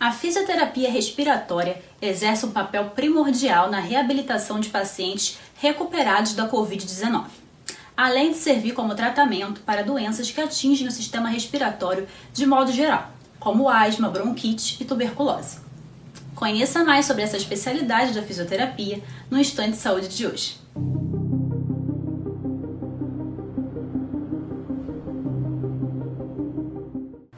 A fisioterapia respiratória exerce um papel primordial na reabilitação de pacientes recuperados da Covid-19, além de servir como tratamento para doenças que atingem o sistema respiratório de modo geral, como asma, bronquite e tuberculose. Conheça mais sobre essa especialidade da fisioterapia no Instante de Saúde de hoje.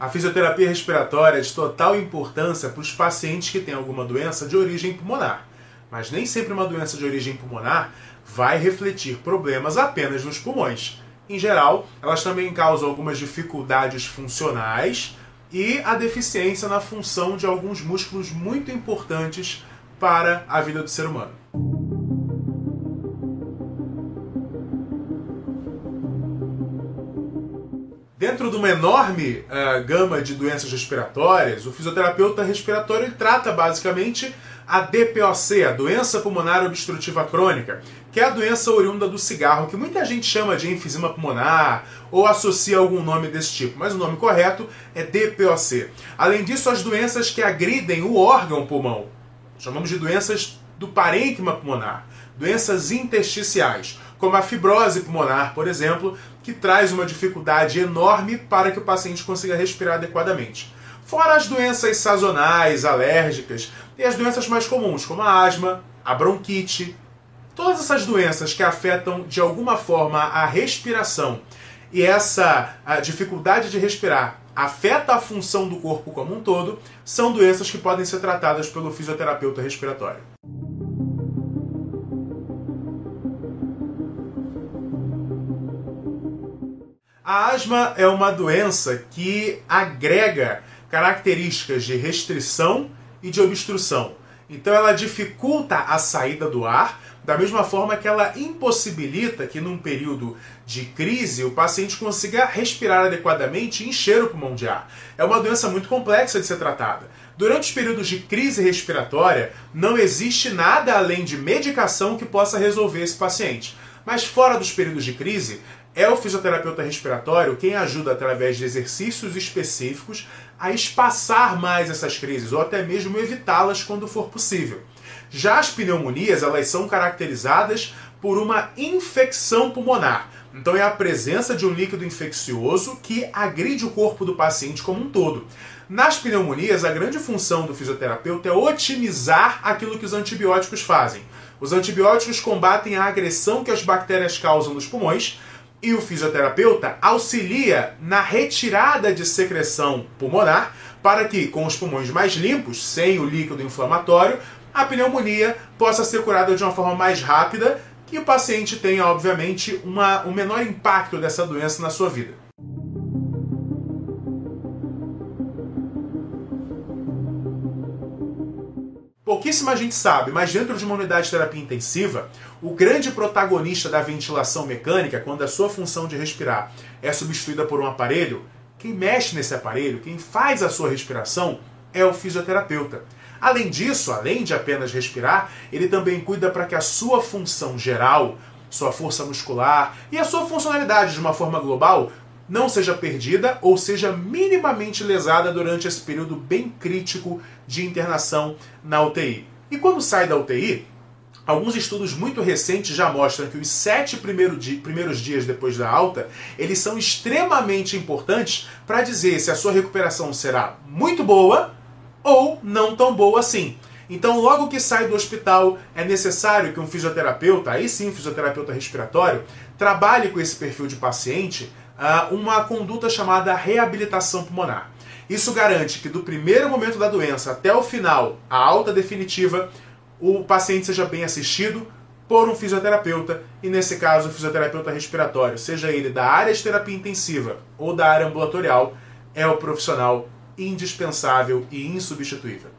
A fisioterapia respiratória é de total importância para os pacientes que têm alguma doença de origem pulmonar. Mas nem sempre uma doença de origem pulmonar vai refletir problemas apenas nos pulmões. Em geral, elas também causam algumas dificuldades funcionais e a deficiência na função de alguns músculos muito importantes para a vida do ser humano. Dentro de uma enorme uh, gama de doenças respiratórias, o fisioterapeuta respiratório trata basicamente a DPOC, a doença pulmonar obstrutiva crônica, que é a doença oriunda do cigarro, que muita gente chama de enfisema pulmonar ou associa algum nome desse tipo, mas o nome correto é DPOC. Além disso, as doenças que agridem o órgão pulmão, chamamos de doenças do parênquima pulmonar, doenças intersticiais, como a fibrose pulmonar, por exemplo, que traz uma dificuldade enorme para que o paciente consiga respirar adequadamente. Fora as doenças sazonais, alérgicas e as doenças mais comuns, como a asma, a bronquite. Todas essas doenças que afetam de alguma forma a respiração e essa dificuldade de respirar afeta a função do corpo como um todo, são doenças que podem ser tratadas pelo fisioterapeuta respiratório. A asma é uma doença que agrega características de restrição e de obstrução. Então ela dificulta a saída do ar, da mesma forma que ela impossibilita que num período de crise o paciente consiga respirar adequadamente e encher o pulmão de ar. É uma doença muito complexa de ser tratada. Durante os períodos de crise respiratória, não existe nada além de medicação que possa resolver esse paciente. Mas fora dos períodos de crise, é o fisioterapeuta respiratório quem ajuda através de exercícios específicos a espaçar mais essas crises ou até mesmo evitá-las quando for possível. Já as pneumonias, elas são caracterizadas por uma infecção pulmonar. Então é a presença de um líquido infeccioso que agride o corpo do paciente como um todo. Nas pneumonias, a grande função do fisioterapeuta é otimizar aquilo que os antibióticos fazem. Os antibióticos combatem a agressão que as bactérias causam nos pulmões, e o fisioterapeuta auxilia na retirada de secreção pulmonar para que, com os pulmões mais limpos, sem o líquido inflamatório, a pneumonia possa ser curada de uma forma mais rápida e o paciente tenha, obviamente, uma, um menor impacto dessa doença na sua vida. Pouquíssima gente sabe, mas dentro de uma unidade de terapia intensiva, o grande protagonista da ventilação mecânica, quando a sua função de respirar é substituída por um aparelho, quem mexe nesse aparelho, quem faz a sua respiração, é o fisioterapeuta. Além disso, além de apenas respirar, ele também cuida para que a sua função geral, sua força muscular e a sua funcionalidade de uma forma global não seja perdida ou seja minimamente lesada durante esse período bem crítico de internação na UTI. E quando sai da UTI, alguns estudos muito recentes já mostram que os sete primeiros dias depois da alta, eles são extremamente importantes para dizer se a sua recuperação será muito boa ou não tão boa assim. Então, logo que sai do hospital, é necessário que um fisioterapeuta, aí sim, um fisioterapeuta respiratório, trabalhe com esse perfil de paciente uma conduta chamada reabilitação pulmonar. Isso garante que do primeiro momento da doença até o final, a alta definitiva, o paciente seja bem assistido por um fisioterapeuta, e nesse caso o fisioterapeuta respiratório, seja ele da área de terapia intensiva ou da área ambulatorial, é o profissional indispensável e insubstituível.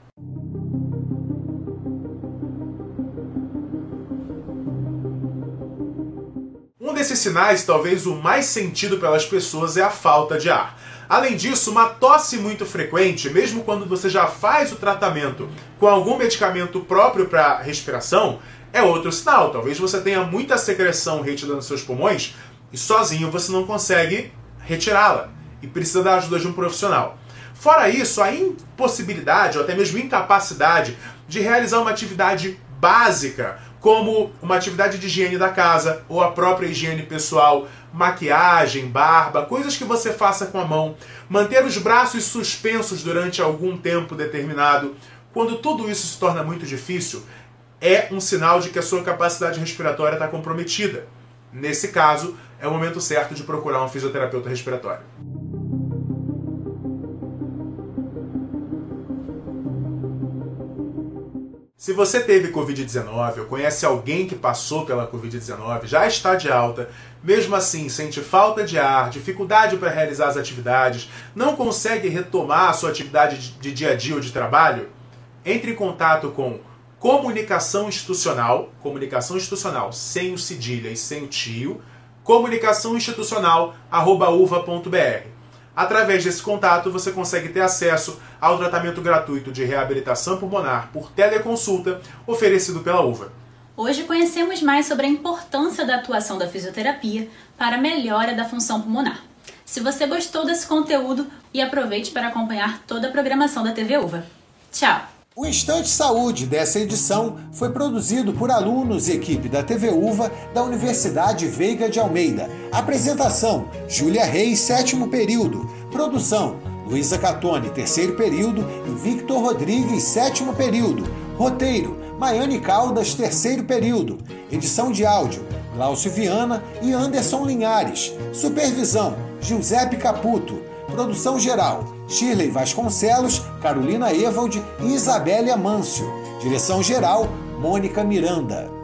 Desses sinais, talvez o mais sentido pelas pessoas é a falta de ar. Além disso, uma tosse muito frequente, mesmo quando você já faz o tratamento com algum medicamento próprio para respiração, é outro sinal. Talvez você tenha muita secreção retida nos seus pulmões e sozinho você não consegue retirá-la e precisa da ajuda de um profissional. Fora isso, a impossibilidade ou até mesmo incapacidade de realizar uma atividade básica, como uma atividade de higiene da casa ou a própria higiene pessoal, maquiagem, barba, coisas que você faça com a mão, manter os braços suspensos durante algum tempo determinado. Quando tudo isso se torna muito difícil, é um sinal de que a sua capacidade respiratória está comprometida. Nesse caso, é o momento certo de procurar um fisioterapeuta respiratório. Se você teve Covid-19 ou conhece alguém que passou pela Covid-19, já está de alta, mesmo assim sente falta de ar, dificuldade para realizar as atividades, não consegue retomar a sua atividade de dia a dia ou de trabalho, entre em contato com comunicação institucional, comunicação institucional sem o cedilha e sem o tio, comunicação. Através desse contato, você consegue ter acesso ao tratamento gratuito de reabilitação pulmonar por teleconsulta oferecido pela UVA. Hoje conhecemos mais sobre a importância da atuação da fisioterapia para a melhora da função pulmonar. Se você gostou desse conteúdo, e aproveite para acompanhar toda a programação da TV UVA. Tchau! O Instante Saúde dessa edição foi produzido por alunos e equipe da TV UVA da Universidade Veiga de Almeida. Apresentação: Júlia Reis, sétimo período. Produção: Luísa Catone, terceiro período e Victor Rodrigues, sétimo período. Roteiro: Maiane Caldas, terceiro período. Edição de áudio: Glaucio Viana e Anderson Linhares. Supervisão: Giuseppe Caputo. Produção geral: Shirley Vasconcelos, Carolina Evald e Isabelle Amâncio. Direção geral: Mônica Miranda.